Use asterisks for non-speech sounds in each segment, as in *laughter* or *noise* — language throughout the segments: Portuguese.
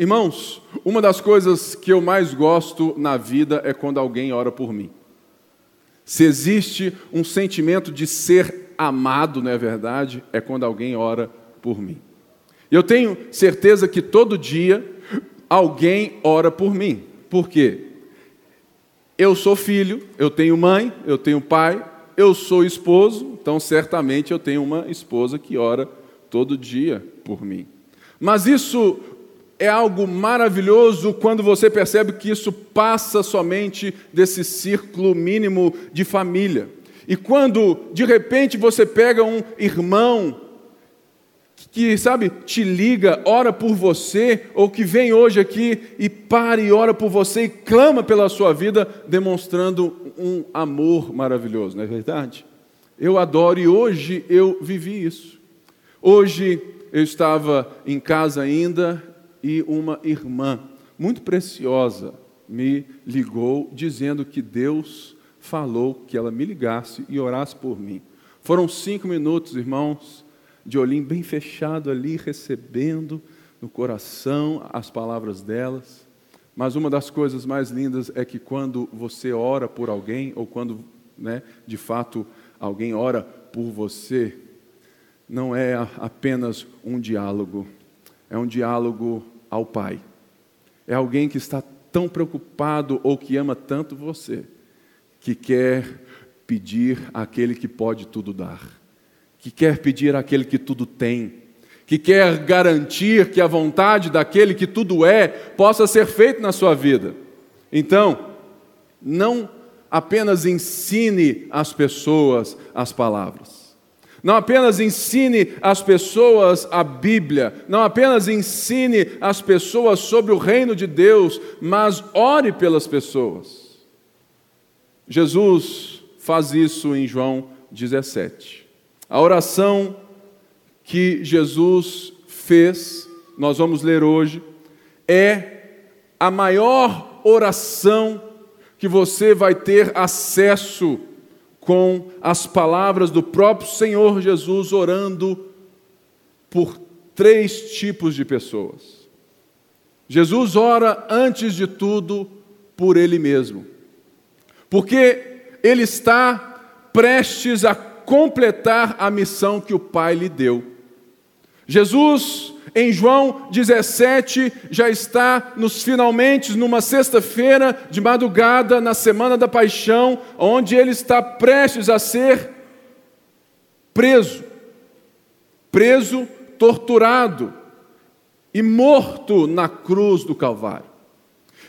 Irmãos, uma das coisas que eu mais gosto na vida é quando alguém ora por mim. Se existe um sentimento de ser amado, não é verdade? É quando alguém ora por mim. Eu tenho certeza que todo dia alguém ora por mim. Por quê? Eu sou filho, eu tenho mãe, eu tenho pai, eu sou esposo, então certamente eu tenho uma esposa que ora todo dia por mim. Mas isso é algo maravilhoso quando você percebe que isso passa somente desse círculo mínimo de família. E quando de repente você pega um irmão que, sabe, te liga, ora por você, ou que vem hoje aqui e para e ora por você e clama pela sua vida, demonstrando um amor maravilhoso, não é verdade? Eu adoro e hoje eu vivi isso. Hoje eu estava em casa ainda e uma irmã muito preciosa me ligou dizendo que Deus falou que ela me ligasse e orasse por mim. Foram cinco minutos, irmãos de olhinho bem fechado ali, recebendo no coração as palavras delas. Mas uma das coisas mais lindas é que quando você ora por alguém, ou quando né, de fato alguém ora por você, não é apenas um diálogo, é um diálogo ao Pai. É alguém que está tão preocupado ou que ama tanto você, que quer pedir àquele que pode tudo dar que quer pedir àquele que tudo tem, que quer garantir que a vontade daquele que tudo é possa ser feita na sua vida. Então, não apenas ensine as pessoas as palavras. Não apenas ensine as pessoas a Bíblia, não apenas ensine as pessoas sobre o reino de Deus, mas ore pelas pessoas. Jesus faz isso em João 17. A oração que Jesus fez, nós vamos ler hoje, é a maior oração que você vai ter acesso com as palavras do próprio Senhor Jesus orando por três tipos de pessoas. Jesus ora, antes de tudo, por Ele mesmo, porque Ele está prestes a completar a missão que o Pai lhe deu. Jesus, em João 17, já está nos finalmente, numa sexta-feira de madrugada, na semana da paixão, onde ele está prestes a ser preso, preso, torturado e morto na cruz do Calvário.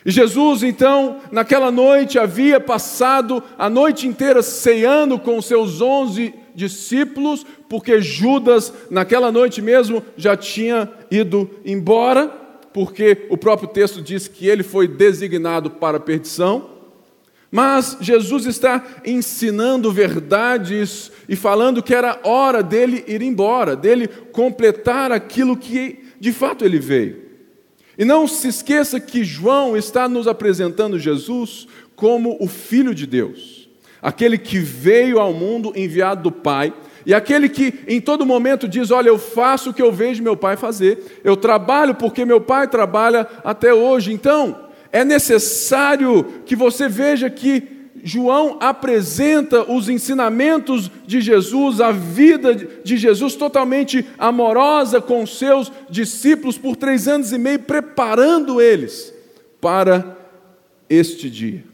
E Jesus, então, naquela noite, havia passado a noite inteira ceando com seus onze discípulos, porque Judas, naquela noite mesmo, já tinha ido embora, porque o próprio texto diz que ele foi designado para a perdição. Mas Jesus está ensinando verdades e falando que era hora dele ir embora, dele completar aquilo que de fato ele veio. E não se esqueça que João está nos apresentando Jesus como o Filho de Deus, aquele que veio ao mundo enviado do Pai, e aquele que em todo momento diz: Olha, eu faço o que eu vejo meu pai fazer, eu trabalho porque meu pai trabalha até hoje. Então, é necessário que você veja que João apresenta os ensinamentos de Jesus, a vida de Jesus totalmente amorosa com seus discípulos por três anos e meio, preparando eles para este dia.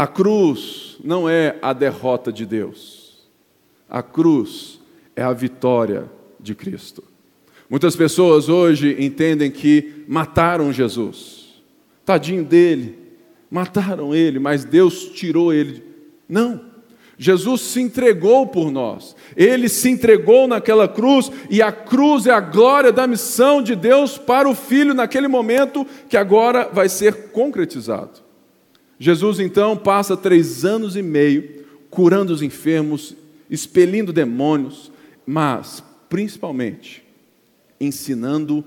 A cruz não é a derrota de Deus, a cruz é a vitória de Cristo. Muitas pessoas hoje entendem que mataram Jesus, tadinho dele, Mataram ele, mas Deus tirou ele. Não. Jesus se entregou por nós. Ele se entregou naquela cruz e a cruz é a glória da missão de Deus para o filho naquele momento que agora vai ser concretizado. Jesus então passa três anos e meio curando os enfermos, expelindo demônios, mas principalmente ensinando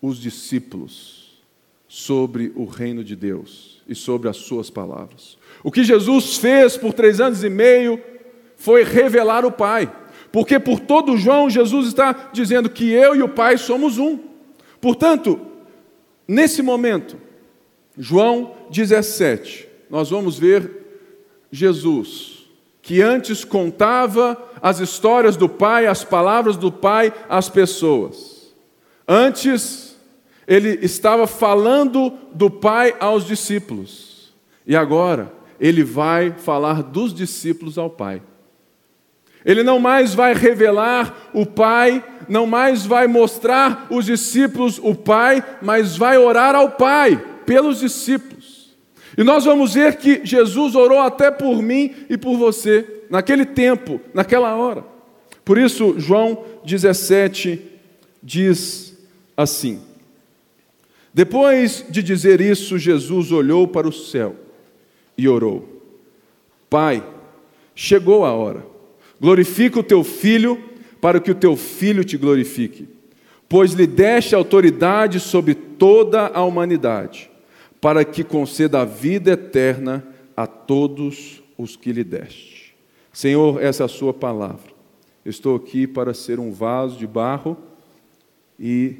os discípulos sobre o reino de Deus e sobre as suas palavras. O que Jesus fez por três anos e meio foi revelar o Pai, porque por todo João Jesus está dizendo que eu e o Pai somos um. Portanto, nesse momento, João 17, nós vamos ver Jesus, que antes contava as histórias do Pai, as palavras do Pai às pessoas. Antes, ele estava falando do Pai aos discípulos. E agora, ele vai falar dos discípulos ao Pai. Ele não mais vai revelar o Pai, não mais vai mostrar os discípulos o Pai, mas vai orar ao Pai pelos discípulos. E nós vamos ver que Jesus orou até por mim e por você, naquele tempo, naquela hora. Por isso, João 17 diz assim: Depois de dizer isso, Jesus olhou para o céu e orou: Pai, chegou a hora Glorifica o teu filho, para que o teu filho te glorifique, pois lhe deste autoridade sobre toda a humanidade, para que conceda a vida eterna a todos os que lhe deste. Senhor, essa é a sua palavra. Estou aqui para ser um vaso de barro e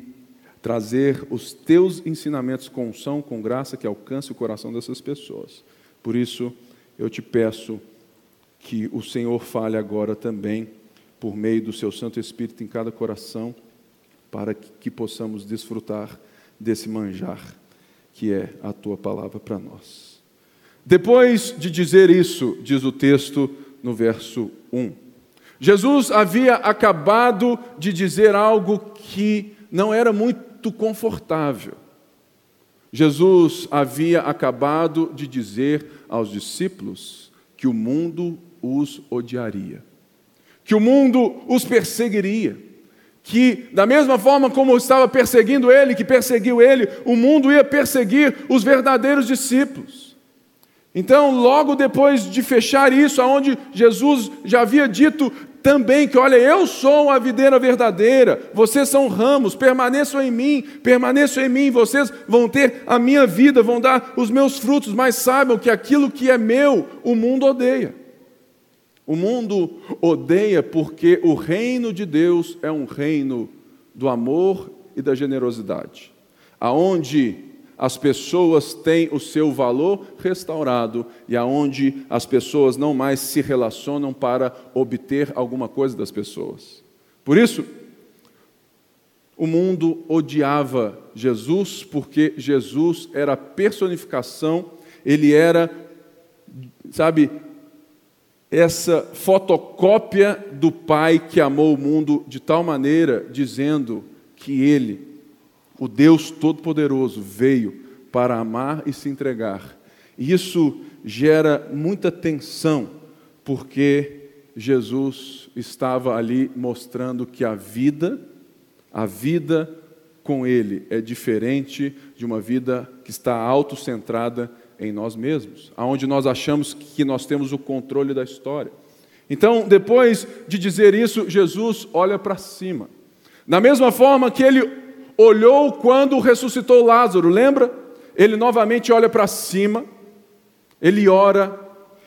trazer os teus ensinamentos com unção, com graça, que alcance o coração dessas pessoas. Por isso, eu te peço que o Senhor fale agora também, por meio do seu Santo Espírito em cada coração, para que, que possamos desfrutar desse manjar que é a tua palavra para nós. Depois de dizer isso, diz o texto no verso 1. Jesus havia acabado de dizer algo que não era muito confortável. Jesus havia acabado de dizer aos discípulos que o mundo os odiaria, que o mundo os perseguiria, que da mesma forma como estava perseguindo ele, que perseguiu ele, o mundo ia perseguir os verdadeiros discípulos. Então, logo depois de fechar isso, aonde Jesus já havia dito também que, olha, eu sou a videira verdadeira, vocês são ramos, permaneçam em mim, permaneçam em mim, vocês vão ter a minha vida, vão dar os meus frutos, mas saibam que aquilo que é meu, o mundo odeia. O mundo odeia porque o reino de Deus é um reino do amor e da generosidade, aonde as pessoas têm o seu valor restaurado e aonde as pessoas não mais se relacionam para obter alguma coisa das pessoas. Por isso, o mundo odiava Jesus porque Jesus era a personificação, ele era, sabe, essa fotocópia do Pai que amou o mundo de tal maneira, dizendo que Ele, o Deus Todo-Poderoso, veio para amar e se entregar. E isso gera muita tensão, porque Jesus estava ali mostrando que a vida, a vida com Ele é diferente de uma vida que está autocentrada em nós mesmos, aonde nós achamos que nós temos o controle da história. Então, depois de dizer isso, Jesus olha para cima. Da mesma forma que ele olhou quando ressuscitou Lázaro, lembra? Ele novamente olha para cima, ele ora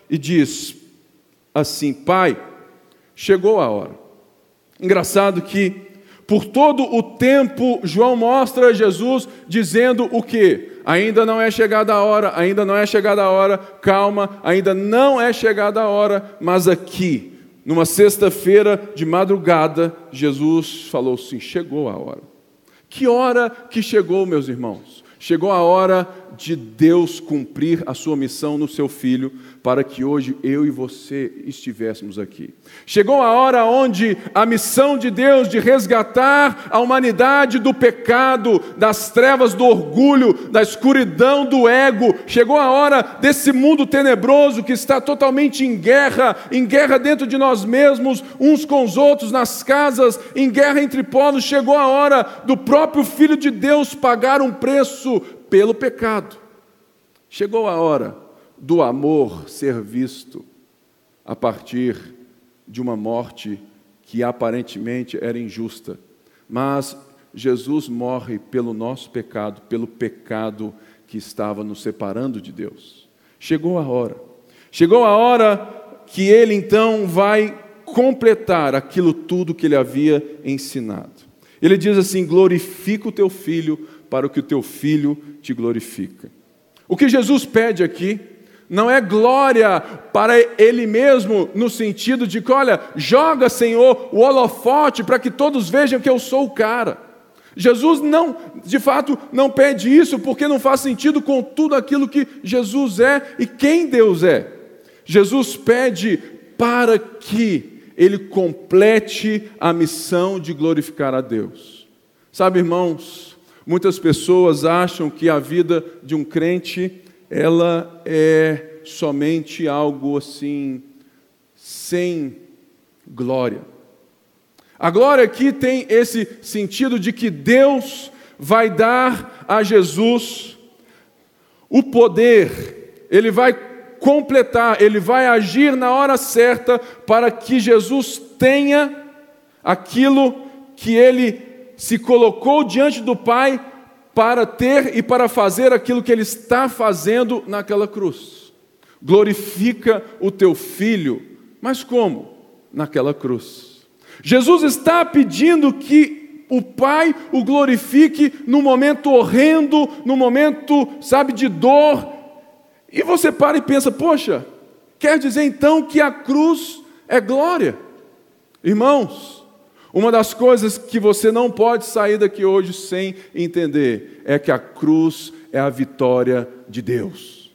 e diz assim: Pai, chegou a hora. Engraçado que por todo o tempo João mostra Jesus dizendo o que? Ainda não é chegada a hora, ainda não é chegada a hora, calma, ainda não é chegada a hora, mas aqui, numa sexta-feira de madrugada, Jesus falou assim: chegou a hora. Que hora que chegou, meus irmãos? Chegou a hora de Deus cumprir a sua missão no seu filho, para que hoje eu e você estivéssemos aqui. Chegou a hora onde a missão de Deus de resgatar a humanidade do pecado, das trevas do orgulho, da escuridão do ego, chegou a hora desse mundo tenebroso que está totalmente em guerra, em guerra dentro de nós mesmos, uns com os outros, nas casas, em guerra entre povos. Chegou a hora do próprio Filho de Deus pagar um preço pelo pecado. Chegou a hora do amor ser visto a partir de uma morte que aparentemente era injusta, mas Jesus morre pelo nosso pecado, pelo pecado que estava nos separando de Deus. Chegou a hora. Chegou a hora que ele então vai completar aquilo tudo que ele havia ensinado. Ele diz assim: glorifica o teu filho, para que o teu filho te glorifique. O que Jesus pede aqui não é glória para Ele mesmo, no sentido de que, olha, joga, Senhor, o holofote para que todos vejam que eu sou o cara. Jesus não, de fato, não pede isso porque não faz sentido com tudo aquilo que Jesus é e quem Deus é. Jesus pede para que ele complete a missão de glorificar a Deus. Sabe, irmãos, muitas pessoas acham que a vida de um crente ela é somente algo assim sem glória. A glória aqui tem esse sentido de que Deus vai dar a Jesus o poder, ele vai completar, ele vai agir na hora certa para que Jesus tenha aquilo que ele se colocou diante do Pai para ter e para fazer aquilo que ele está fazendo naquela cruz. Glorifica o teu filho, mas como? Naquela cruz. Jesus está pedindo que o Pai o glorifique no momento horrendo, no momento, sabe, de dor. E você para e pensa, poxa, quer dizer então que a cruz é glória? Irmãos, uma das coisas que você não pode sair daqui hoje sem entender é que a cruz é a vitória de Deus.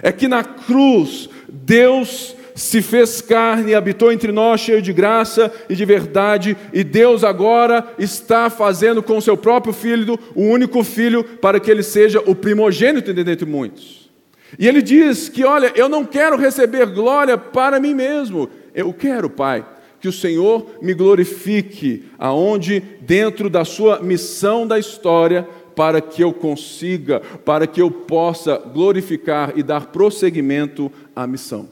É que na cruz Deus se fez carne e habitou entre nós, cheio de graça e de verdade, e Deus agora está fazendo com seu próprio filho, o único filho, para que ele seja o primogênito dentre muitos. E ele diz que, olha, eu não quero receber glória para mim mesmo, eu quero, Pai, que o Senhor me glorifique, aonde dentro da sua missão da história, para que eu consiga, para que eu possa glorificar e dar prosseguimento à missão.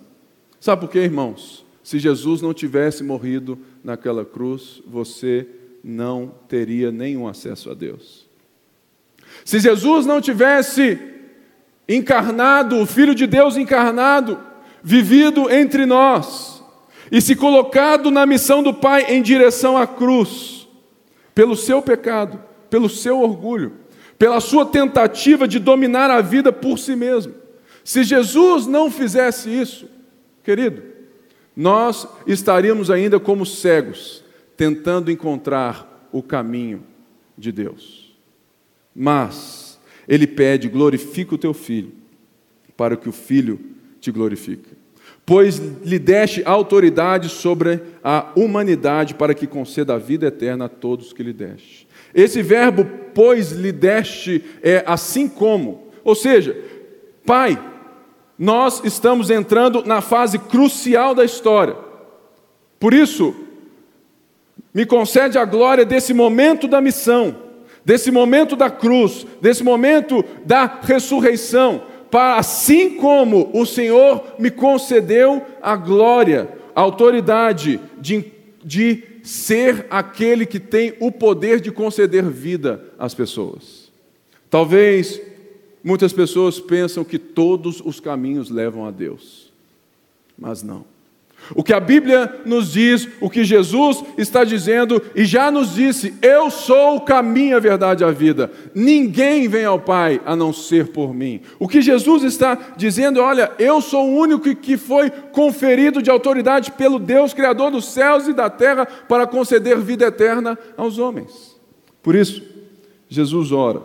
Sabe por quê, irmãos? Se Jesus não tivesse morrido naquela cruz, você não teria nenhum acesso a Deus. Se Jesus não tivesse encarnado, o Filho de Deus encarnado, vivido entre nós, e se colocado na missão do Pai em direção à cruz, pelo seu pecado, pelo seu orgulho, pela sua tentativa de dominar a vida por si mesmo. Se Jesus não fizesse isso, querido, nós estaríamos ainda como cegos, tentando encontrar o caminho de Deus. Mas ele pede: glorifica o teu filho, para que o filho te glorifique pois lhe deste autoridade sobre a humanidade para que conceda a vida eterna a todos que lhe deste. Esse verbo, pois lhe deste, é assim como, ou seja, Pai, nós estamos entrando na fase crucial da história. Por isso, me concede a glória desse momento da missão, desse momento da cruz, desse momento da ressurreição, para assim como o Senhor me concedeu a glória, a autoridade de, de ser aquele que tem o poder de conceder vida às pessoas. Talvez muitas pessoas pensam que todos os caminhos levam a Deus, mas não. O que a Bíblia nos diz, o que Jesus está dizendo e já nos disse: Eu sou o caminho, a verdade e a vida. Ninguém vem ao Pai a não ser por mim. O que Jesus está dizendo, olha, eu sou o único que foi conferido de autoridade pelo Deus Criador dos céus e da terra para conceder vida eterna aos homens. Por isso, Jesus ora.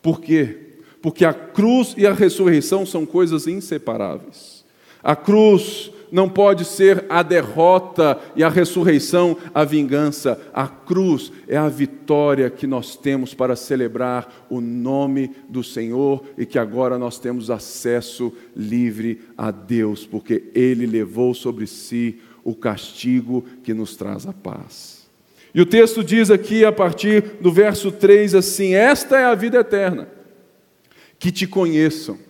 Por quê? Porque a cruz e a ressurreição são coisas inseparáveis. A cruz não pode ser a derrota e a ressurreição, a vingança. A cruz é a vitória que nós temos para celebrar o nome do Senhor e que agora nós temos acesso livre a Deus, porque Ele levou sobre si o castigo que nos traz a paz. E o texto diz aqui, a partir do verso 3, assim: Esta é a vida eterna, que te conheçam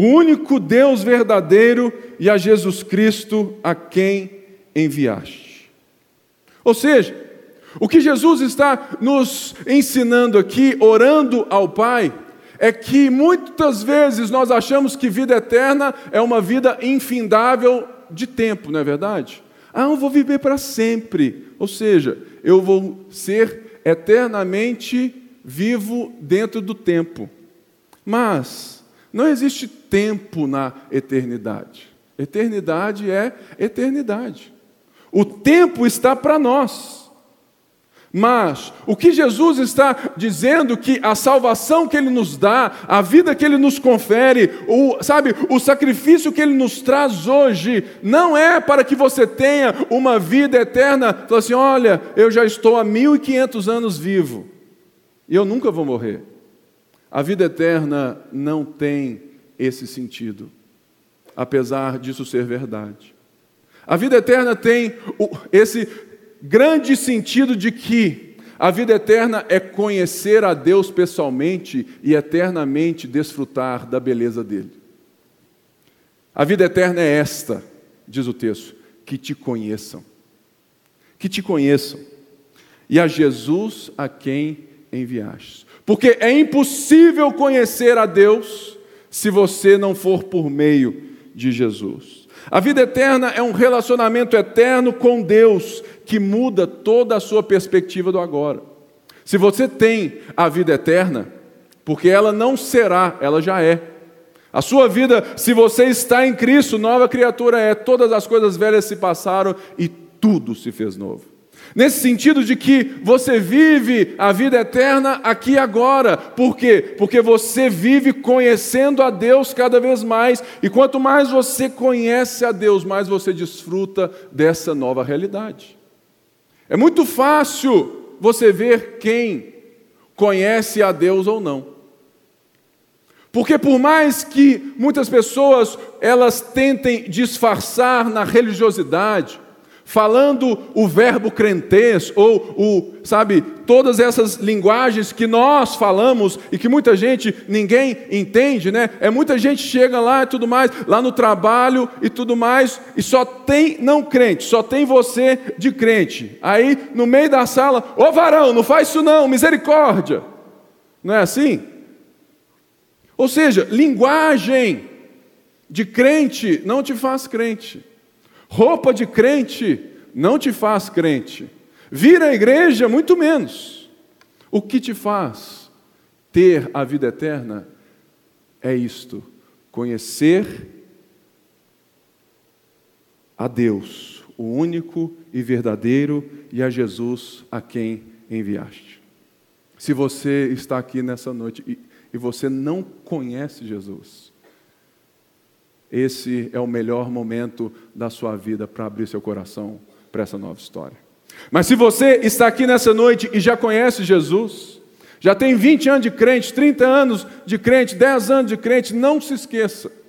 o único Deus verdadeiro e a Jesus Cristo a quem enviaste. Ou seja, o que Jesus está nos ensinando aqui, orando ao Pai, é que muitas vezes nós achamos que vida eterna é uma vida infindável de tempo, não é verdade? Ah, eu vou viver para sempre. Ou seja, eu vou ser eternamente vivo dentro do tempo. Mas não existe tempo na eternidade. Eternidade é eternidade. O tempo está para nós. Mas o que Jesus está dizendo que a salvação que ele nos dá, a vida que ele nos confere, o, sabe, o sacrifício que ele nos traz hoje, não é para que você tenha uma vida eterna. Fala assim: olha, eu já estou há 1500 anos vivo e eu nunca vou morrer. A vida eterna não tem esse sentido, apesar disso ser verdade. A vida eterna tem esse grande sentido de que a vida eterna é conhecer a Deus pessoalmente e eternamente desfrutar da beleza dele. A vida eterna é esta, diz o texto, que te conheçam. Que te conheçam. E a Jesus a quem enviaste. Porque é impossível conhecer a Deus se você não for por meio de Jesus. A vida eterna é um relacionamento eterno com Deus que muda toda a sua perspectiva do agora. Se você tem a vida eterna, porque ela não será, ela já é. A sua vida, se você está em Cristo, nova criatura é, todas as coisas velhas se passaram e tudo se fez novo. Nesse sentido de que você vive a vida eterna aqui agora. Por quê? Porque você vive conhecendo a Deus cada vez mais. E quanto mais você conhece a Deus, mais você desfruta dessa nova realidade. É muito fácil você ver quem conhece a Deus ou não. Porque por mais que muitas pessoas elas tentem disfarçar na religiosidade, falando o verbo crentez, ou o, sabe, todas essas linguagens que nós falamos e que muita gente, ninguém entende, né? É muita gente chega lá e tudo mais, lá no trabalho e tudo mais, e só tem não crente, só tem você de crente. Aí, no meio da sala, ô varão, não faz isso não, misericórdia. Não é assim? Ou seja, linguagem de crente não te faz crente. Roupa de crente não te faz crente. Vir à igreja, muito menos. O que te faz ter a vida eterna é isto: conhecer a Deus, o único e verdadeiro, e a Jesus a quem enviaste. Se você está aqui nessa noite e, e você não conhece Jesus, esse é o melhor momento da sua vida para abrir seu coração para essa nova história. Mas se você está aqui nessa noite e já conhece Jesus, já tem 20 anos de crente, 30 anos de crente, 10 anos de crente, não se esqueça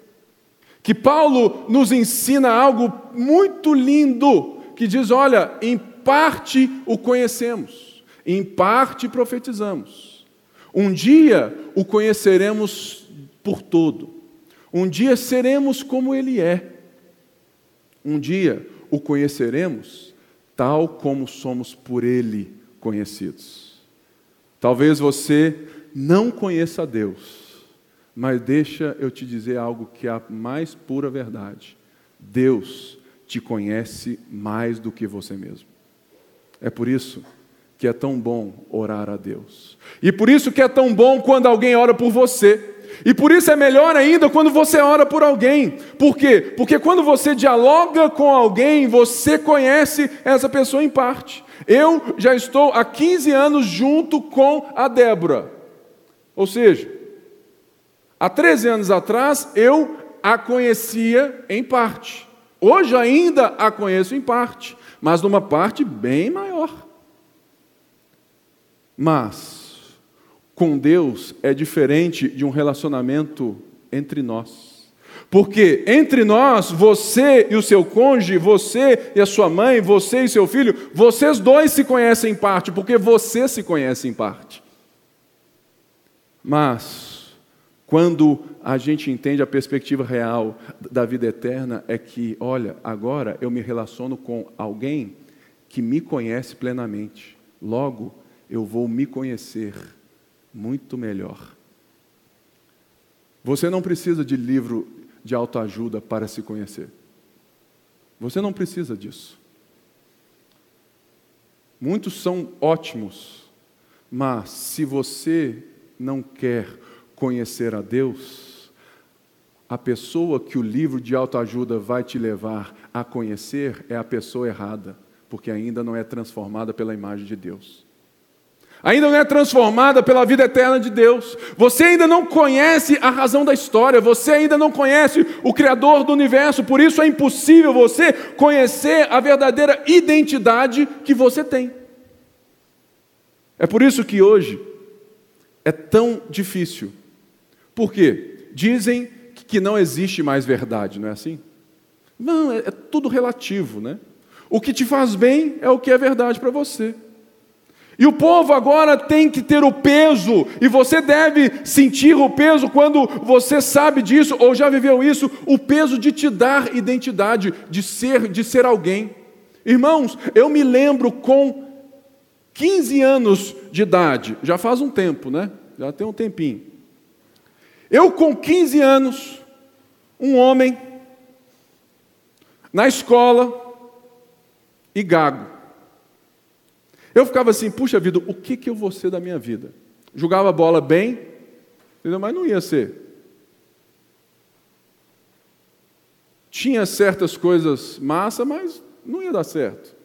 que Paulo nos ensina algo muito lindo, que diz: olha, em parte o conhecemos, em parte profetizamos. Um dia o conheceremos por todo. Um dia seremos como Ele é. Um dia o conheceremos tal como somos por Ele conhecidos. Talvez você não conheça Deus, mas deixa eu te dizer algo que é a mais pura verdade. Deus te conhece mais do que você mesmo. É por isso que é tão bom orar a Deus. E por isso que é tão bom quando alguém ora por você. E por isso é melhor ainda quando você ora por alguém. Por quê? Porque quando você dialoga com alguém, você conhece essa pessoa em parte. Eu já estou há 15 anos junto com a Débora. Ou seja, há 13 anos atrás eu a conhecia em parte. Hoje ainda a conheço em parte, mas numa parte bem maior. Mas com Deus é diferente de um relacionamento entre nós. Porque entre nós, você e o seu cônjuge, você e a sua mãe, você e seu filho, vocês dois se conhecem em parte, porque você se conhece em parte. Mas, quando a gente entende a perspectiva real da vida eterna, é que, olha, agora eu me relaciono com alguém que me conhece plenamente. Logo, eu vou me conhecer muito melhor. Você não precisa de livro de autoajuda para se conhecer. Você não precisa disso. Muitos são ótimos Mas se você não quer conhecer a Deus, a pessoa que o livro de autoajuda vai te levar a conhecer é a pessoa errada, porque ainda não é transformada pela imagem de Deus ainda não é transformada pela vida eterna de Deus, você ainda não conhece a razão da história, você ainda não conhece o Criador do universo, por isso é impossível você conhecer a verdadeira identidade que você tem. É por isso que hoje é tão difícil. Por quê? Dizem que não existe mais verdade, não é assim? Não, é, é tudo relativo, né? O que te faz bem é o que é verdade para você. E o povo agora tem que ter o peso, e você deve sentir o peso quando você sabe disso ou já viveu isso, o peso de te dar identidade, de ser, de ser alguém. Irmãos, eu me lembro com 15 anos de idade, já faz um tempo, né? Já tem um tempinho. Eu com 15 anos, um homem na escola e gago. Eu ficava assim, puxa vida, o que, que eu vou ser da minha vida? Jogava a bola bem, mas não ia ser. Tinha certas coisas massa, mas não ia dar certo.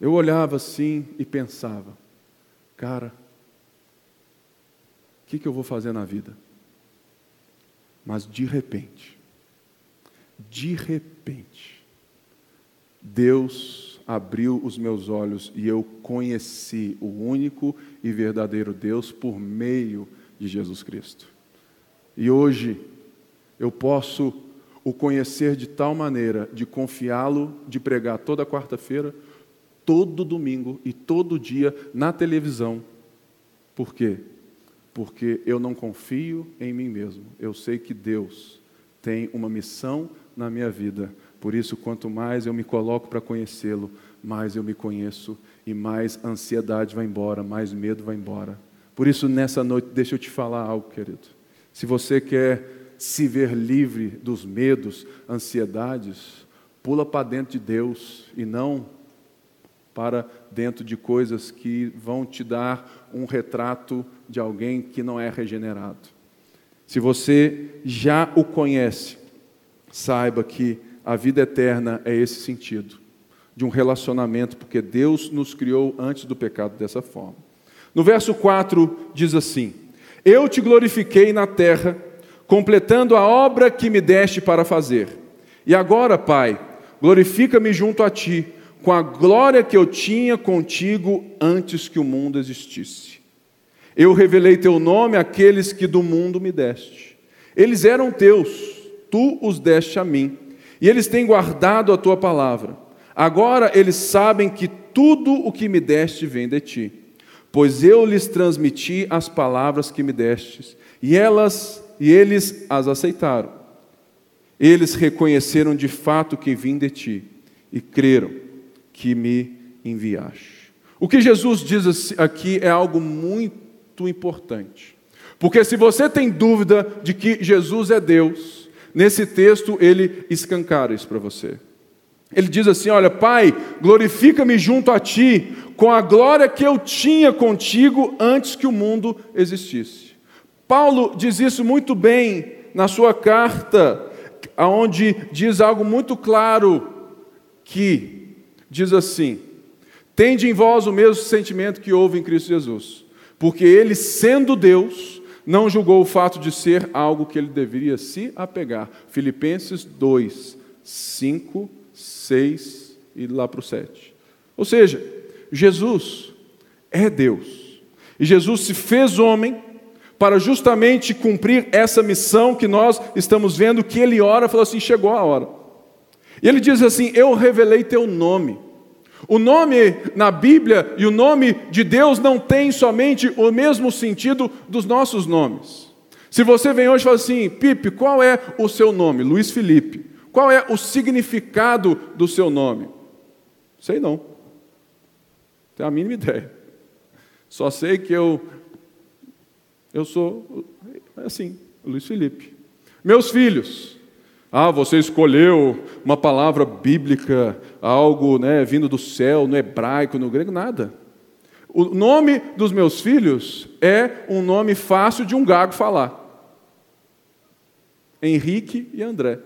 Eu olhava assim e pensava, cara, o que, que eu vou fazer na vida? Mas de repente, de repente, Deus abriu os meus olhos e eu conheci o único e verdadeiro Deus por meio de Jesus Cristo. E hoje eu posso o conhecer de tal maneira de confiá-lo, de pregar toda quarta-feira, todo domingo e todo dia na televisão. Por quê? Porque eu não confio em mim mesmo. Eu sei que Deus tem uma missão na minha vida por isso, quanto mais eu me coloco para conhecê-lo, mais eu me conheço e mais ansiedade vai embora, mais medo vai embora. Por isso, nessa noite, deixa eu te falar algo, querido. Se você quer se ver livre dos medos, ansiedades, pula para dentro de Deus e não para dentro de coisas que vão te dar um retrato de alguém que não é regenerado. Se você já o conhece, saiba que a vida eterna é esse sentido, de um relacionamento, porque Deus nos criou antes do pecado dessa forma. No verso 4 diz assim: Eu te glorifiquei na terra, completando a obra que me deste para fazer. E agora, Pai, glorifica-me junto a ti, com a glória que eu tinha contigo antes que o mundo existisse. Eu revelei teu nome àqueles que do mundo me deste. Eles eram teus, tu os deste a mim e eles têm guardado a tua palavra. Agora eles sabem que tudo o que me deste vem de ti, pois eu lhes transmiti as palavras que me destes, e elas e eles as aceitaram. Eles reconheceram de fato que vim de ti e creram que me enviaste. O que Jesus diz aqui é algo muito importante. Porque se você tem dúvida de que Jesus é Deus, Nesse texto, ele escancara isso para você. Ele diz assim: Olha, Pai, glorifica-me junto a ti, com a glória que eu tinha contigo antes que o mundo existisse. Paulo diz isso muito bem na sua carta, onde diz algo muito claro, que diz assim: Tende em vós o mesmo sentimento que houve em Cristo Jesus, porque ele, sendo Deus, não julgou o fato de ser algo que ele deveria se apegar. Filipenses 2, 5, 6 e lá para o 7. Ou seja, Jesus é Deus. E Jesus se fez homem para justamente cumprir essa missão que nós estamos vendo, que ele ora, falou assim: chegou a hora. E ele diz assim: Eu revelei teu nome. O nome na Bíblia e o nome de Deus não tem somente o mesmo sentido dos nossos nomes. Se você vem hoje e fala assim, Pipe, qual é o seu nome? Luiz Felipe. Qual é o significado do seu nome? Sei não. Tenho a mínima ideia. Só sei que eu eu sou assim, Luiz Felipe. Meus filhos, ah, você escolheu uma palavra bíblica, algo né, vindo do céu, no hebraico, no grego, nada. O nome dos meus filhos é um nome fácil de um gago falar. Henrique e André.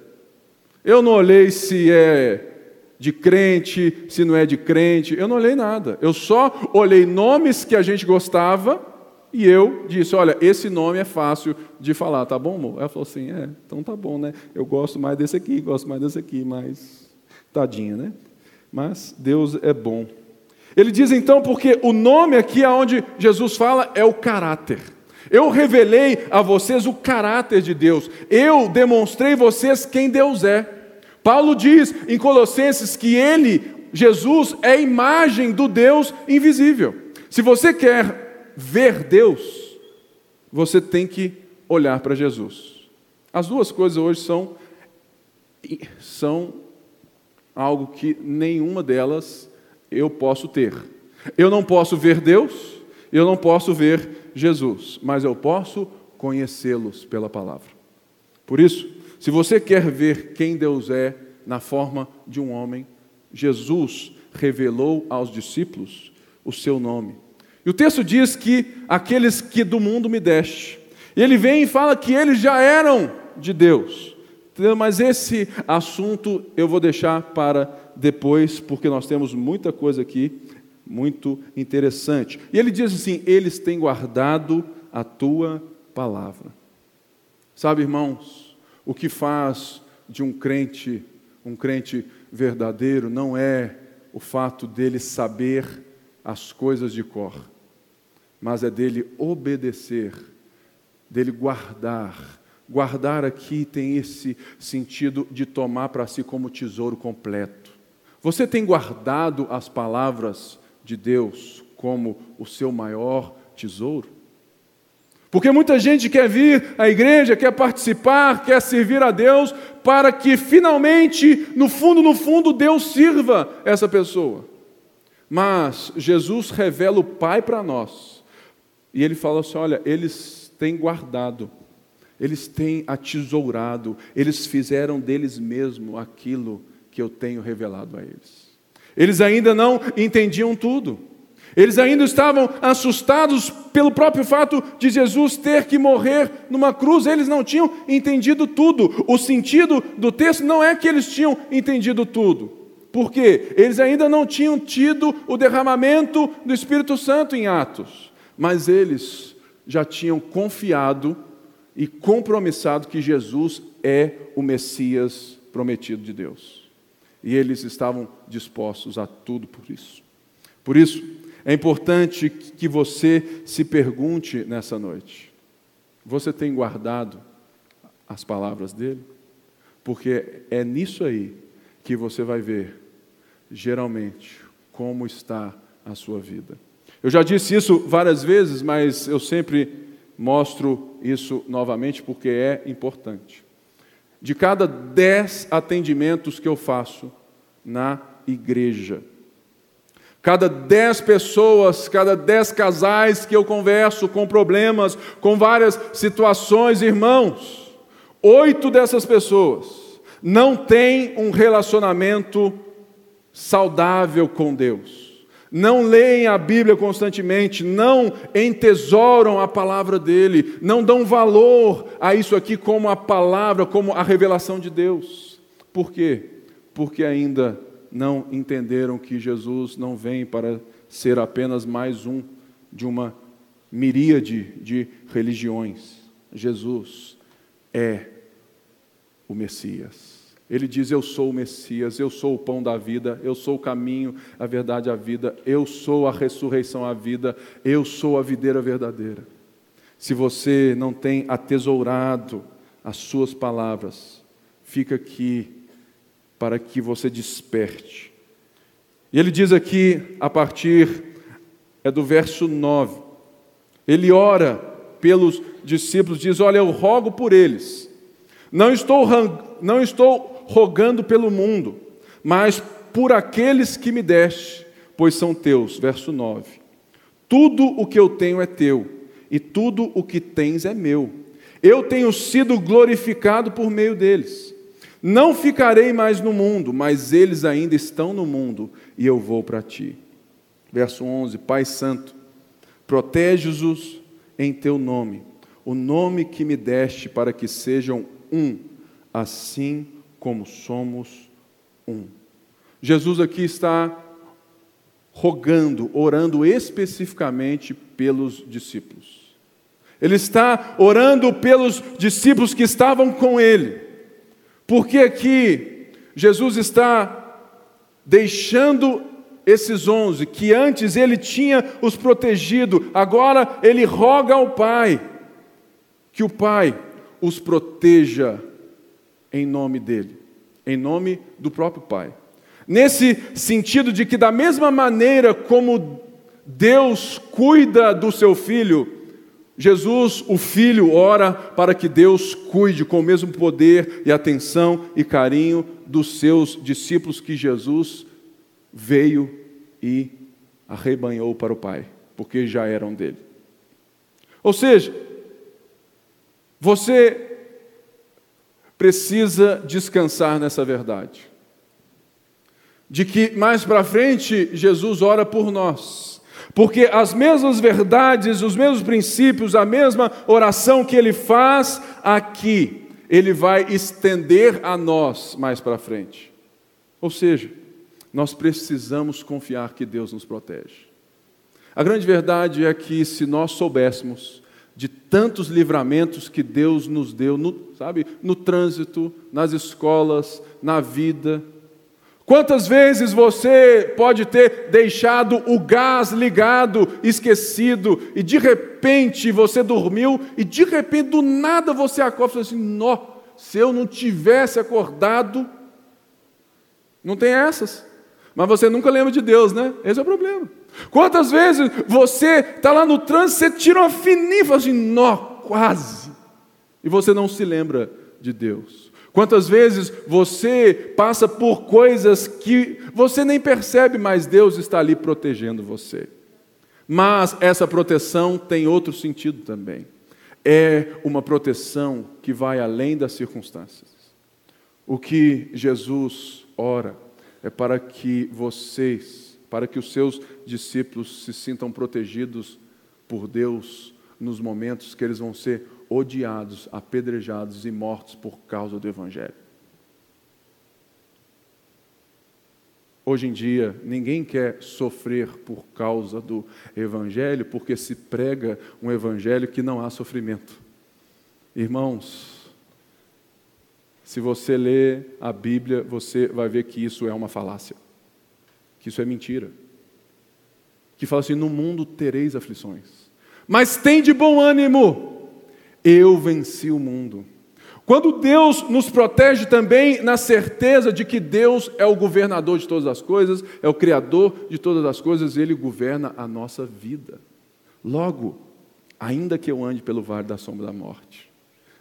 Eu não olhei se é de crente, se não é de crente, eu não olhei nada. Eu só olhei nomes que a gente gostava e eu disse: Olha, esse nome é fácil de falar, tá bom, amor? Ela falou assim: É, então tá bom, né? Eu gosto mais desse aqui, gosto mais desse aqui, mas tadinha, né? Mas Deus é bom. Ele diz então, porque o nome aqui aonde Jesus fala é o caráter. Eu revelei a vocês o caráter de Deus. Eu demonstrei vocês quem Deus é. Paulo diz em Colossenses que ele, Jesus, é a imagem do Deus invisível. Se você quer ver Deus, você tem que olhar para Jesus. As duas coisas hoje são, são algo que nenhuma delas eu posso ter. Eu não posso ver Deus, eu não posso ver Jesus, mas eu posso conhecê-los pela palavra. Por isso, se você quer ver quem Deus é na forma de um homem, Jesus revelou aos discípulos o seu nome. E o texto diz que aqueles que do mundo me deste. E ele vem e fala que eles já eram de Deus. Mas esse assunto eu vou deixar para depois, porque nós temos muita coisa aqui muito interessante. E ele diz assim: eles têm guardado a tua palavra. Sabe, irmãos, o que faz de um crente um crente verdadeiro não é o fato dele saber as coisas de cor, mas é dele obedecer, dele guardar. Guardar aqui tem esse sentido de tomar para si como tesouro completo. Você tem guardado as palavras de Deus como o seu maior tesouro? Porque muita gente quer vir à igreja, quer participar, quer servir a Deus, para que finalmente, no fundo, no fundo, Deus sirva essa pessoa. Mas Jesus revela o Pai para nós. E ele fala assim: olha, eles têm guardado, eles têm atesourado, eles fizeram deles mesmo aquilo que eu tenho revelado a eles. Eles ainda não entendiam tudo. Eles ainda estavam assustados pelo próprio fato de Jesus ter que morrer numa cruz. Eles não tinham entendido tudo. O sentido do texto não é que eles tinham entendido tudo. Por quê? Eles ainda não tinham tido o derramamento do Espírito Santo em Atos. Mas eles já tinham confiado e compromissado que Jesus é o Messias prometido de Deus. E eles estavam dispostos a tudo por isso. Por isso, é importante que você se pergunte nessa noite: você tem guardado as palavras dele? Porque é nisso aí que você vai ver, geralmente, como está a sua vida. Eu já disse isso várias vezes, mas eu sempre mostro isso novamente porque é importante. De cada dez atendimentos que eu faço na igreja, Cada dez pessoas, cada dez casais que eu converso com problemas, com várias situações, irmãos, oito dessas pessoas não têm um relacionamento saudável com Deus, não leem a Bíblia constantemente, não entesouram a palavra dele, não dão valor a isso aqui como a palavra, como a revelação de Deus. Por quê? Porque ainda não entenderam que Jesus não vem para ser apenas mais um de uma miríade de religiões. Jesus é o Messias. Ele diz: Eu sou o Messias, eu sou o pão da vida, eu sou o caminho, a verdade, a vida, eu sou a ressurreição, a vida, eu sou a videira verdadeira. Se você não tem atesourado as suas palavras, fica aqui para que você desperte. E ele diz aqui, a partir é do verso 9, ele ora pelos discípulos, diz: Olha, eu rogo por eles, não estou, não estou rogando pelo mundo, mas por aqueles que me deste, pois são teus. Verso 9: Tudo o que eu tenho é teu, e tudo o que tens é meu. Eu tenho sido glorificado por meio deles. Não ficarei mais no mundo, mas eles ainda estão no mundo e eu vou para ti. Verso 11: Pai Santo, protege-os em teu nome, o nome que me deste para que sejam um, assim como somos um. Jesus aqui está rogando, orando especificamente pelos discípulos. Ele está orando pelos discípulos que estavam com ele. Porque aqui Jesus está deixando esses onze, que antes ele tinha os protegido, agora ele roga ao Pai, que o Pai os proteja em nome dele, em nome do próprio Pai. Nesse sentido de que, da mesma maneira como Deus cuida do seu filho, Jesus, o Filho, ora para que Deus cuide com o mesmo poder e atenção e carinho dos seus discípulos que Jesus veio e arrebanhou para o Pai, porque já eram dele. Ou seja, você precisa descansar nessa verdade. De que mais para frente Jesus ora por nós. Porque as mesmas verdades, os mesmos princípios, a mesma oração que ele faz aqui, ele vai estender a nós mais para frente. Ou seja, nós precisamos confiar que Deus nos protege. A grande verdade é que se nós soubéssemos de tantos livramentos que Deus nos deu, no, sabe, no trânsito, nas escolas, na vida, Quantas vezes você pode ter deixado o gás ligado, esquecido, e de repente você dormiu, e de repente do nada você acorda e assim: Nó, se eu não tivesse acordado, não tem essas. Mas você nunca lembra de Deus, né? Esse é o problema. Quantas vezes você está lá no trânsito, você tira uma fininha assim, nó, quase. E você não se lembra de Deus. Quantas vezes você passa por coisas que você nem percebe, mas Deus está ali protegendo você. Mas essa proteção tem outro sentido também. É uma proteção que vai além das circunstâncias. O que Jesus ora é para que vocês, para que os seus discípulos se sintam protegidos por Deus nos momentos que eles vão ser odiados, apedrejados e mortos por causa do Evangelho. Hoje em dia, ninguém quer sofrer por causa do Evangelho, porque se prega um Evangelho que não há sofrimento. Irmãos, se você ler a Bíblia, você vai ver que isso é uma falácia, que isso é mentira. Que fala assim: no mundo tereis aflições, mas tem de bom ânimo, eu venci o mundo. Quando Deus nos protege também na certeza de que Deus é o governador de todas as coisas, é o criador de todas as coisas, ele governa a nossa vida. Logo, ainda que eu ande pelo vale da sombra da morte,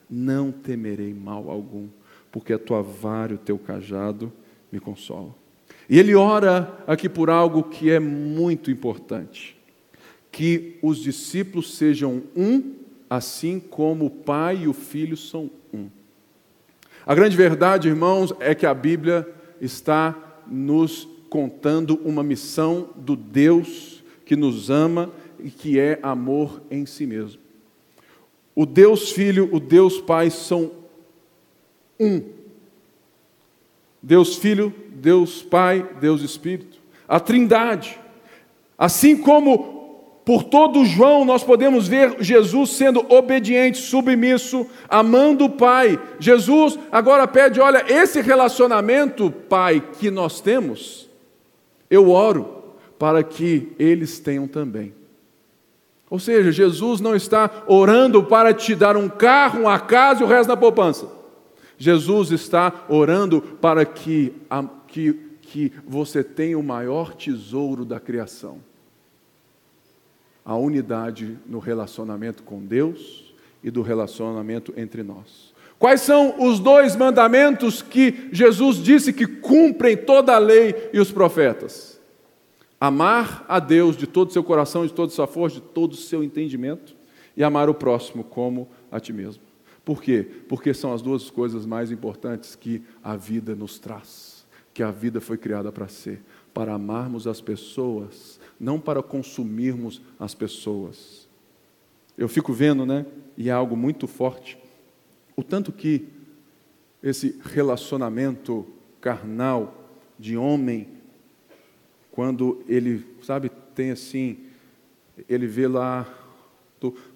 não temerei mal algum porque a tua vara e o teu cajado me consolam. E ele ora aqui por algo que é muito importante: que os discípulos sejam um, assim como o Pai e o Filho são um. A grande verdade, irmãos, é que a Bíblia está nos contando uma missão do Deus que nos ama e que é amor em si mesmo. O Deus Filho, o Deus Pai são um. Deus Filho, Deus Pai, Deus Espírito. A Trindade. Assim como por todo João nós podemos ver Jesus sendo obediente, submisso, amando o Pai. Jesus agora pede: olha, esse relacionamento, Pai, que nós temos, eu oro para que eles tenham também. Ou seja, Jesus não está orando para te dar um carro, uma casa e o resto na poupança. Jesus está orando para que, que, que você tenha o maior tesouro da criação a unidade no relacionamento com Deus e do relacionamento entre nós. Quais são os dois mandamentos que Jesus disse que cumprem toda a lei e os profetas? Amar a Deus de todo o seu coração, de toda a sua força, de todo o seu entendimento, e amar o próximo como a ti mesmo. Por quê? Porque são as duas coisas mais importantes que a vida nos traz, que a vida foi criada para ser. para amarmos as pessoas, não para consumirmos as pessoas. Eu fico vendo, né? E é algo muito forte. O tanto que esse relacionamento carnal de homem, quando ele, sabe, tem assim, ele vê lá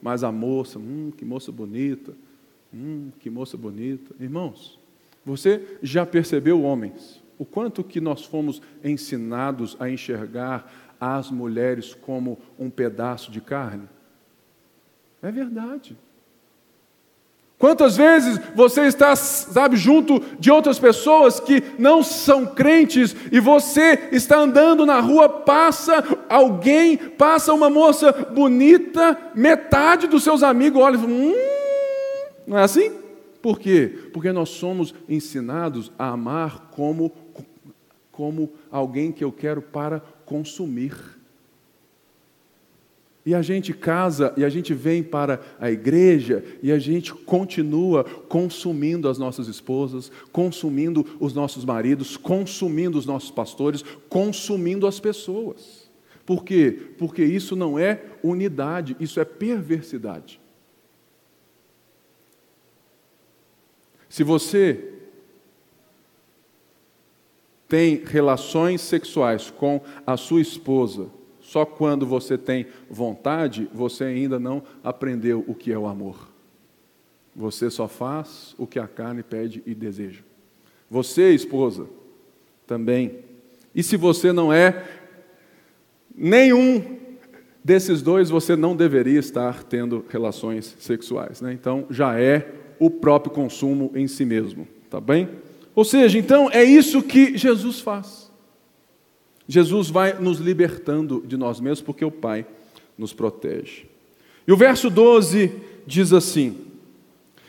mais a moça, hum, que moça bonita, hum, que moça bonita. Irmãos, você já percebeu, homens, o quanto que nós fomos ensinados a enxergar as mulheres como um pedaço de carne? É verdade. Quantas vezes você está, sabe, junto de outras pessoas que não são crentes e você está andando na rua, passa alguém, passa uma moça bonita, metade dos seus amigos olha e fala, hum, não é assim? Por quê? Porque nós somos ensinados a amar como, como alguém que eu quero para consumir. E a gente casa e a gente vem para a igreja e a gente continua consumindo as nossas esposas, consumindo os nossos maridos, consumindo os nossos pastores, consumindo as pessoas. Por quê? Porque isso não é unidade, isso é perversidade. Se você tem relações sexuais com a sua esposa, só quando você tem vontade, você ainda não aprendeu o que é o amor. Você só faz o que a carne pede e deseja. Você, esposa, também. E se você não é nenhum desses dois, você não deveria estar tendo relações sexuais. Né? Então, já é o próprio consumo em si mesmo. Tá bem? Ou seja, então é isso que Jesus faz. Jesus vai nos libertando de nós mesmos porque o Pai nos protege. E o verso 12 diz assim: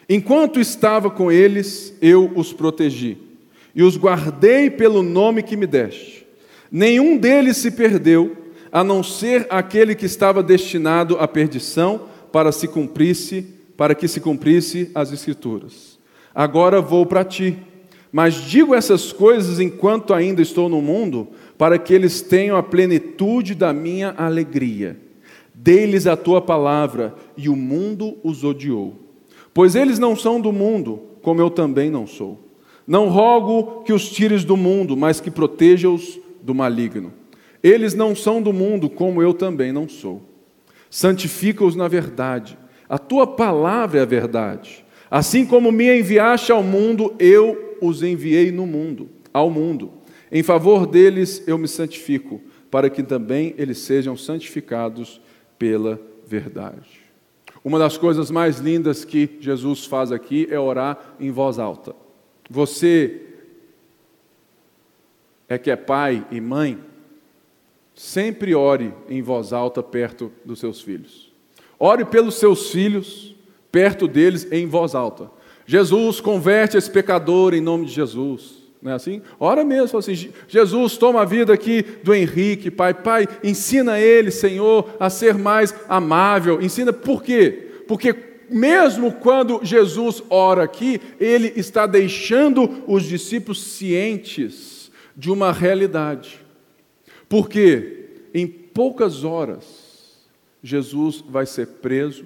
Enquanto estava com eles, eu os protegi e os guardei pelo nome que me deste. Nenhum deles se perdeu, a não ser aquele que estava destinado à perdição, para se cumprisse, para que se cumprisse as escrituras. Agora vou para ti, mas digo essas coisas enquanto ainda estou no mundo, para que eles tenham a plenitude da minha alegria. Dei-lhes a tua palavra, e o mundo os odiou. Pois eles não são do mundo, como eu também não sou. Não rogo que os tires do mundo, mas que proteja-os do maligno. Eles não são do mundo, como eu também não sou. Santifica-os na verdade. A tua palavra é a verdade. Assim como me enviaste ao mundo, eu os enviei no mundo, ao mundo. Em favor deles eu me santifico, para que também eles sejam santificados pela verdade. Uma das coisas mais lindas que Jesus faz aqui é orar em voz alta. Você é que é pai e mãe, sempre ore em voz alta perto dos seus filhos. Ore pelos seus filhos, perto deles em voz alta. Jesus converte esse pecador em nome de Jesus. Não é assim? Ora mesmo, assim, Jesus, toma a vida aqui do Henrique, Pai. Pai, ensina ele, Senhor, a ser mais amável. Ensina por quê? Porque mesmo quando Jesus ora aqui, ele está deixando os discípulos cientes de uma realidade. Porque em poucas horas, Jesus vai ser preso,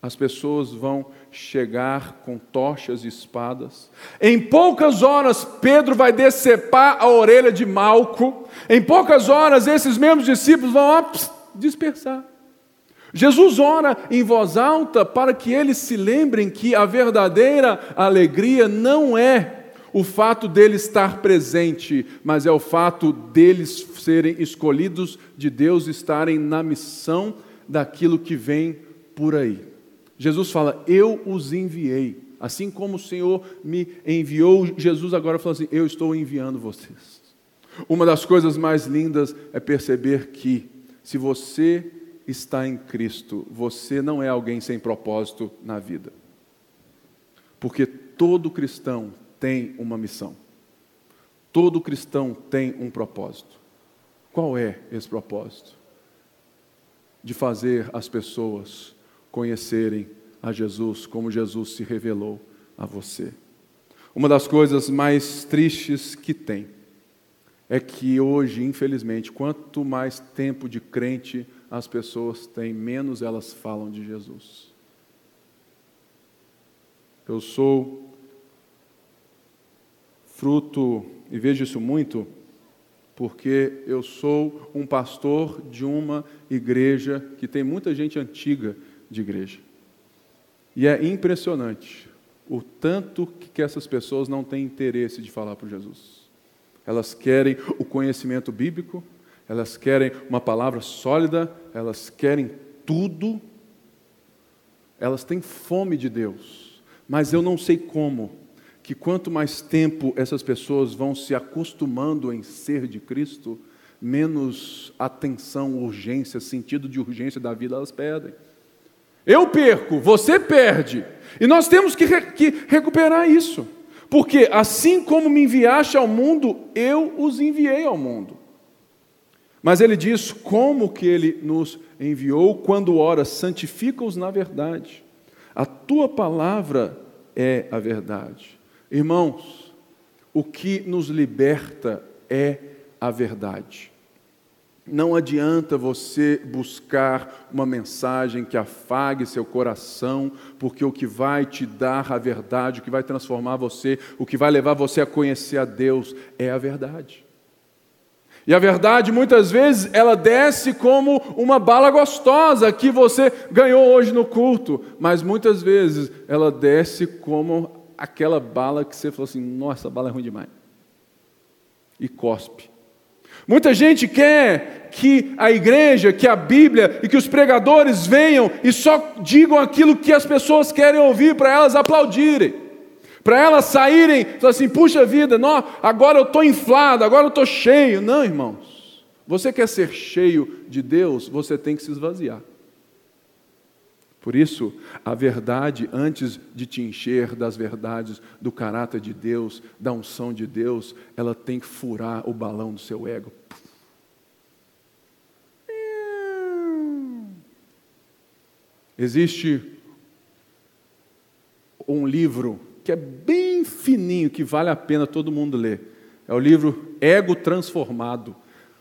as pessoas vão chegar com tochas e espadas. Em poucas horas, Pedro vai decepar a orelha de Malco. Em poucas horas, esses mesmos discípulos vão dispersar. Jesus ora em voz alta para que eles se lembrem que a verdadeira alegria não é o fato dele estar presente, mas é o fato deles serem escolhidos de Deus, estarem na missão daquilo que vem por aí. Jesus fala: Eu os enviei. Assim como o Senhor me enviou, Jesus agora fala assim: Eu estou enviando vocês. Uma das coisas mais lindas é perceber que, se você está em Cristo, você não é alguém sem propósito na vida. Porque todo cristão tem uma missão. Todo cristão tem um propósito. Qual é esse propósito? De fazer as pessoas conhecerem a Jesus como Jesus se revelou a você. Uma das coisas mais tristes que tem é que hoje, infelizmente, quanto mais tempo de crente as pessoas têm, menos elas falam de Jesus. Eu sou fruto, e vejo isso muito, porque eu sou um pastor de uma igreja que tem muita gente antiga de igreja. E é impressionante o tanto que essas pessoas não têm interesse de falar por Jesus. Elas querem o conhecimento bíblico, elas querem uma palavra sólida, elas querem tudo. Elas têm fome de Deus, mas eu não sei como que quanto mais tempo essas pessoas vão se acostumando em ser de Cristo, menos atenção, urgência, sentido de urgência da vida elas perdem. Eu perco, você perde. E nós temos que, re que recuperar isso. Porque assim como me enviaste ao mundo, eu os enviei ao mundo. Mas ele diz como que ele nos enviou, quando ora, santifica-os na verdade. A tua palavra é a verdade. Irmãos, o que nos liberta é a verdade. Não adianta você buscar uma mensagem que afague seu coração, porque o que vai te dar a verdade, o que vai transformar você, o que vai levar você a conhecer a Deus é a verdade. E a verdade, muitas vezes, ela desce como uma bala gostosa que você ganhou hoje no culto, mas muitas vezes ela desce como aquela bala que você falou assim: nossa, bala é ruim demais. E cospe. Muita gente quer que a igreja, que a Bíblia e que os pregadores venham e só digam aquilo que as pessoas querem ouvir para elas aplaudirem. Para elas saírem, falar assim, puxa vida, não, agora eu estou inflado, agora eu estou cheio. Não, irmãos. Você quer ser cheio de Deus, você tem que se esvaziar. Por isso, a verdade, antes de te encher das verdades do caráter de Deus, da unção de Deus, ela tem que furar o balão do seu ego. Existe um livro que é bem fininho, que vale a pena todo mundo ler. É o livro Ego Transformado,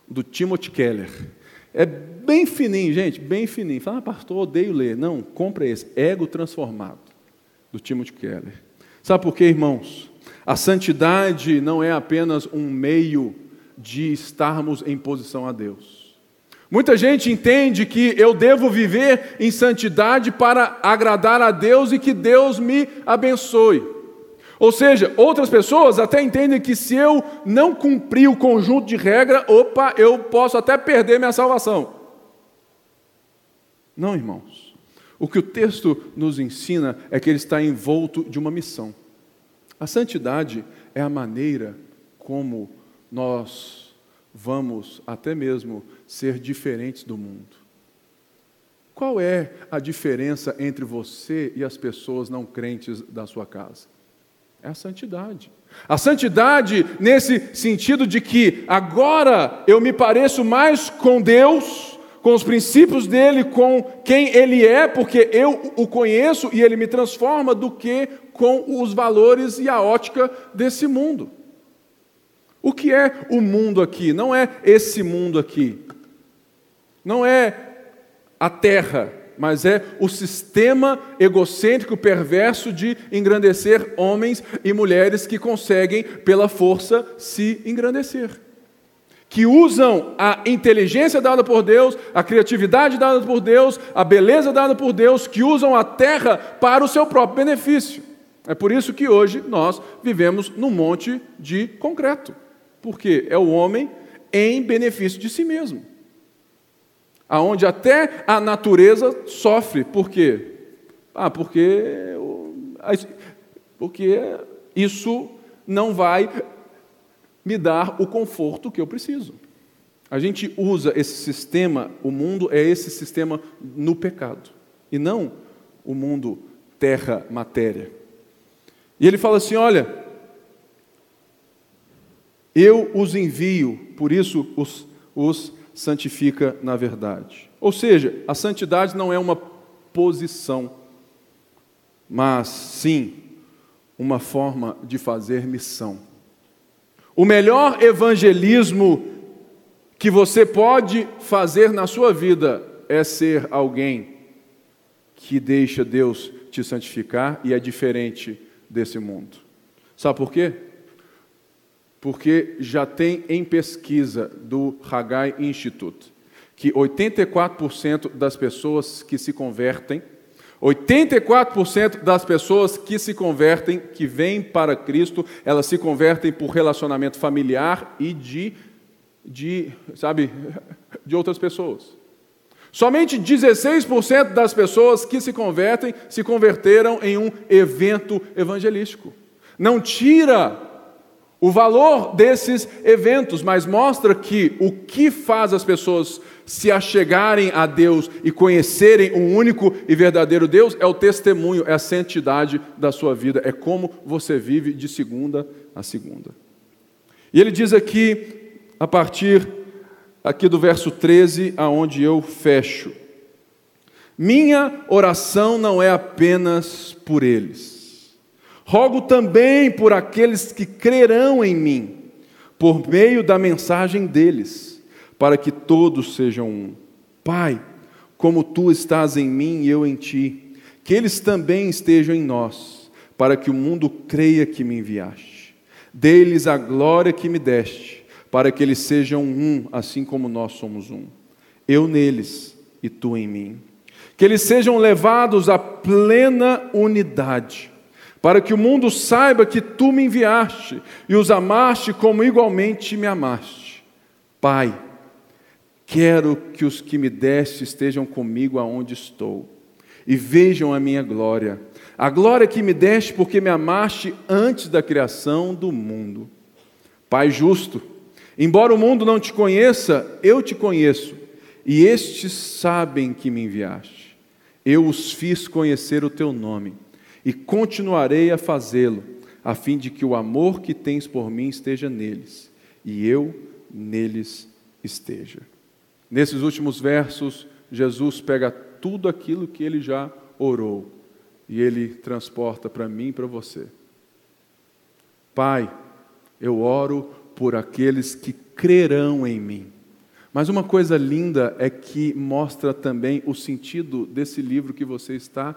do Timothy Keller. É bem fininho, gente, bem fininho. Fala, ah, pastor, odeio ler. Não, compra esse, Ego Transformado, do Timothy Keller. Sabe por quê, irmãos? A santidade não é apenas um meio de estarmos em posição a Deus. Muita gente entende que eu devo viver em santidade para agradar a Deus e que Deus me abençoe. Ou seja, outras pessoas até entendem que se eu não cumprir o conjunto de regra, opa, eu posso até perder minha salvação. Não, irmãos. O que o texto nos ensina é que ele está envolto de uma missão. A santidade é a maneira como nós vamos até mesmo ser diferentes do mundo. Qual é a diferença entre você e as pessoas não crentes da sua casa? É a santidade. A santidade, nesse sentido de que agora eu me pareço mais com Deus, com os princípios dele, com quem ele é, porque eu o conheço e ele me transforma, do que com os valores e a ótica desse mundo. O que é o mundo aqui? Não é esse mundo aqui. Não é a terra mas é o sistema egocêntrico perverso de engrandecer homens e mulheres que conseguem, pela força, se engrandecer. Que usam a inteligência dada por Deus, a criatividade dada por Deus, a beleza dada por Deus, que usam a terra para o seu próprio benefício. É por isso que hoje nós vivemos num monte de concreto, porque é o homem em benefício de si mesmo aonde até a natureza sofre. Por quê? Ah, porque, porque isso não vai me dar o conforto que eu preciso. A gente usa esse sistema, o mundo é esse sistema no pecado, e não o mundo terra-matéria. E ele fala assim: olha, eu os envio, por isso os, os santifica na verdade. Ou seja, a santidade não é uma posição, mas sim uma forma de fazer missão. O melhor evangelismo que você pode fazer na sua vida é ser alguém que deixa Deus te santificar e é diferente desse mundo. Sabe por quê? Porque já tem em pesquisa do Haggai Institute que 84% das pessoas que se convertem 84% das pessoas que se convertem, que vêm para Cristo, elas se convertem por relacionamento familiar e de, de sabe, *laughs* de outras pessoas. Somente 16% das pessoas que se convertem se converteram em um evento evangelístico. Não tira o valor desses eventos, mas mostra que o que faz as pessoas se achegarem a Deus e conhecerem o único e verdadeiro Deus é o testemunho, é a santidade da sua vida, é como você vive de segunda a segunda. E ele diz aqui, a partir aqui do verso 13, aonde eu fecho: Minha oração não é apenas por eles, rogo também por aqueles que crerão em mim, por meio da mensagem deles para que todos sejam um. Pai, como tu estás em mim e eu em ti, que eles também estejam em nós, para que o mundo creia que me enviaste. Dê-lhes a glória que me deste, para que eles sejam um, assim como nós somos um. Eu neles e tu em mim. Que eles sejam levados à plena unidade, para que o mundo saiba que tu me enviaste e os amaste como igualmente me amaste. Pai, Quero que os que me deste estejam comigo aonde estou e vejam a minha glória, a glória que me deste porque me amaste antes da criação do mundo. Pai justo, embora o mundo não te conheça, eu te conheço, e estes sabem que me enviaste. Eu os fiz conhecer o teu nome, e continuarei a fazê-lo, a fim de que o amor que tens por mim esteja neles, e eu neles esteja. Nesses últimos versos, Jesus pega tudo aquilo que ele já orou e ele transporta para mim e para você. Pai, eu oro por aqueles que crerão em mim. Mas uma coisa linda é que mostra também o sentido desse livro que você está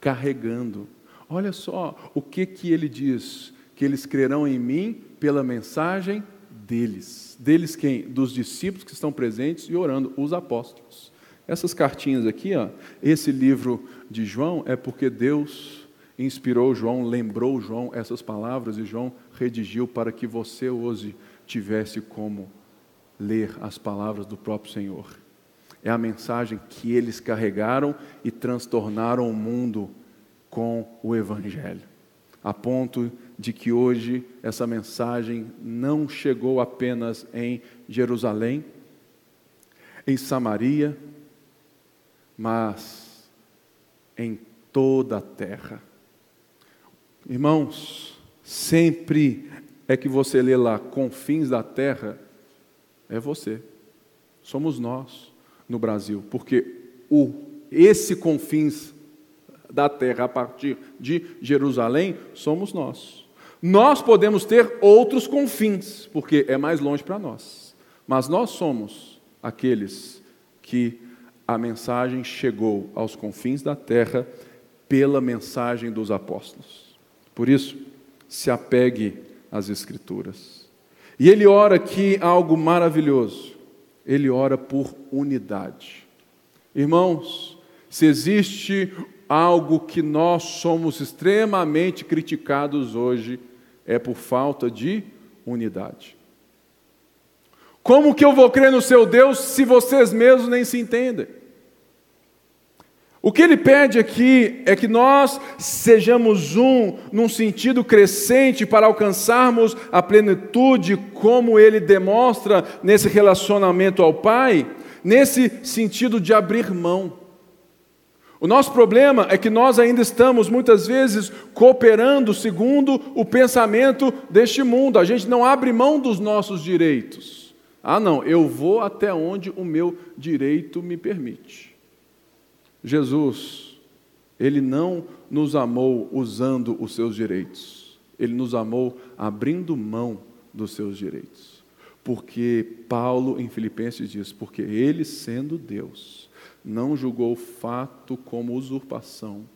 carregando. Olha só o que que ele diz: que eles crerão em mim pela mensagem deles. Deles quem? Dos discípulos que estão presentes e orando, os apóstolos. Essas cartinhas aqui, ó, esse livro de João é porque Deus inspirou João, lembrou João essas palavras e João redigiu para que você hoje tivesse como ler as palavras do próprio Senhor. É a mensagem que eles carregaram e transtornaram o mundo com o Evangelho, a ponto de que hoje essa mensagem não chegou apenas em Jerusalém, em Samaria, mas em toda a terra. Irmãos, sempre é que você lê lá confins da terra, é você. Somos nós no Brasil, porque o esse confins da terra a partir de Jerusalém somos nós. Nós podemos ter outros confins, porque é mais longe para nós. Mas nós somos aqueles que a mensagem chegou aos confins da terra pela mensagem dos apóstolos. Por isso, se apegue às Escrituras. E ele ora aqui algo maravilhoso. Ele ora por unidade. Irmãos, se existe algo que nós somos extremamente criticados hoje, é por falta de unidade. Como que eu vou crer no seu Deus se vocês mesmos nem se entendem? O que ele pede aqui é que nós sejamos um num sentido crescente para alcançarmos a plenitude, como ele demonstra nesse relacionamento ao Pai, nesse sentido de abrir mão. O nosso problema é que nós ainda estamos muitas vezes cooperando segundo o pensamento deste mundo. A gente não abre mão dos nossos direitos. Ah, não, eu vou até onde o meu direito me permite. Jesus, ele não nos amou usando os seus direitos. Ele nos amou abrindo mão dos seus direitos. Porque Paulo em Filipenses diz: porque ele, sendo Deus, não julgou o fato como usurpação,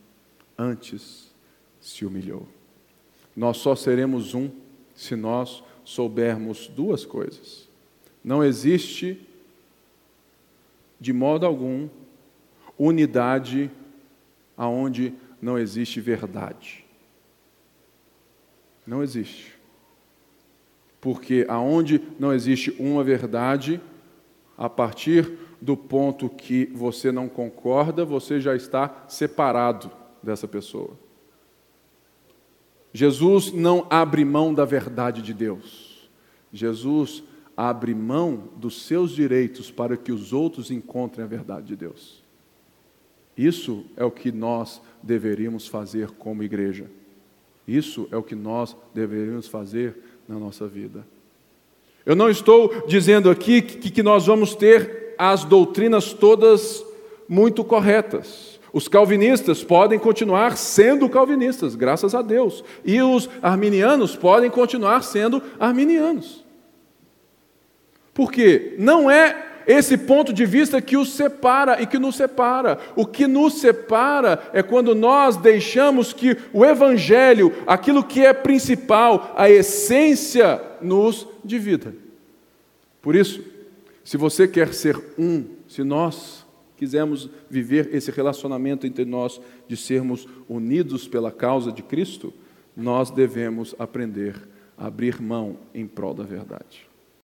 antes se humilhou. Nós só seremos um se nós soubermos duas coisas. Não existe, de modo algum, unidade aonde não existe verdade. Não existe. Porque aonde não existe uma verdade, a partir do ponto que você não concorda, você já está separado dessa pessoa. Jesus não abre mão da verdade de Deus. Jesus abre mão dos seus direitos para que os outros encontrem a verdade de Deus. Isso é o que nós deveríamos fazer como igreja. Isso é o que nós deveríamos fazer na nossa vida. Eu não estou dizendo aqui que, que nós vamos ter as doutrinas todas muito corretas. Os calvinistas podem continuar sendo calvinistas, graças a Deus. E os arminianos podem continuar sendo arminianos. Porque não é esse ponto de vista que os separa e que nos separa. O que nos separa é quando nós deixamos que o Evangelho, aquilo que é principal, a essência, nos divida. Por isso, se você quer ser um, se nós quisermos viver esse relacionamento entre nós, de sermos unidos pela causa de Cristo, nós devemos aprender a abrir mão em prol da verdade.